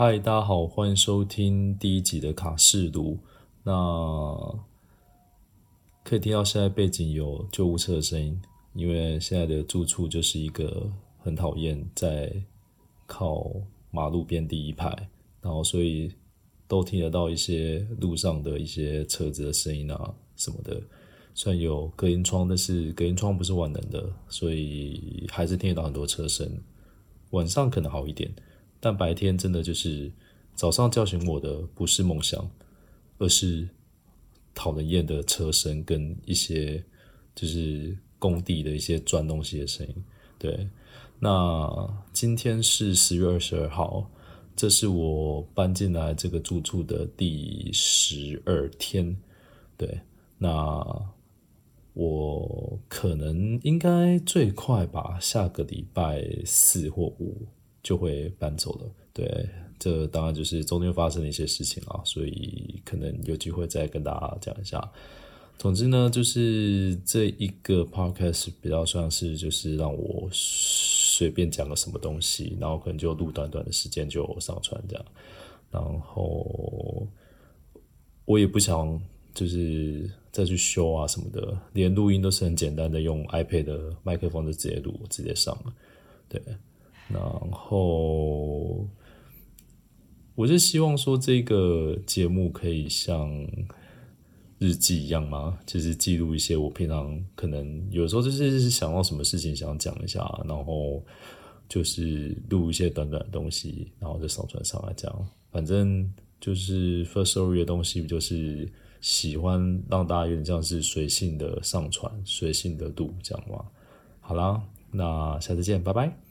嗨，大家好，欢迎收听第一集的卡式炉。那可以听到现在背景有救护车的声音，因为现在的住处就是一个很讨厌在靠马路边第一排，然后所以都听得到一些路上的一些车子的声音啊什么的。虽然有隔音窗，但是隔音窗不是万能的，所以还是听得到很多车声。晚上可能好一点。但白天真的就是早上叫醒我的不是梦想，而是讨人厌的车声跟一些就是工地的一些钻东西的声音。对，那今天是十月二十二号，这是我搬进来这个住处的第十二天。对，那我可能应该最快吧，下个礼拜四或五。就会搬走了，对，这当然就是中间发生的一些事情啊，所以可能有机会再跟大家讲一下。总之呢，就是这一个 podcast 比较算是就是让我随便讲个什么东西，然后可能就录短短的时间就上传这样，然后我也不想就是再去修啊什么的，连录音都是很简单的，用 iPad 的麦克风就直接录，直接上了，对。然后，我就希望说这个节目可以像日记一样嘛，就是记录一些我平常可能有时候就是想到什么事情想讲一下，然后就是录一些短短的东西，然后就上传上来这样。反正就是 first story 的东西，不就是喜欢让大家有点像是随性的上传、随性的录这样吗？好啦，那下次见，拜拜。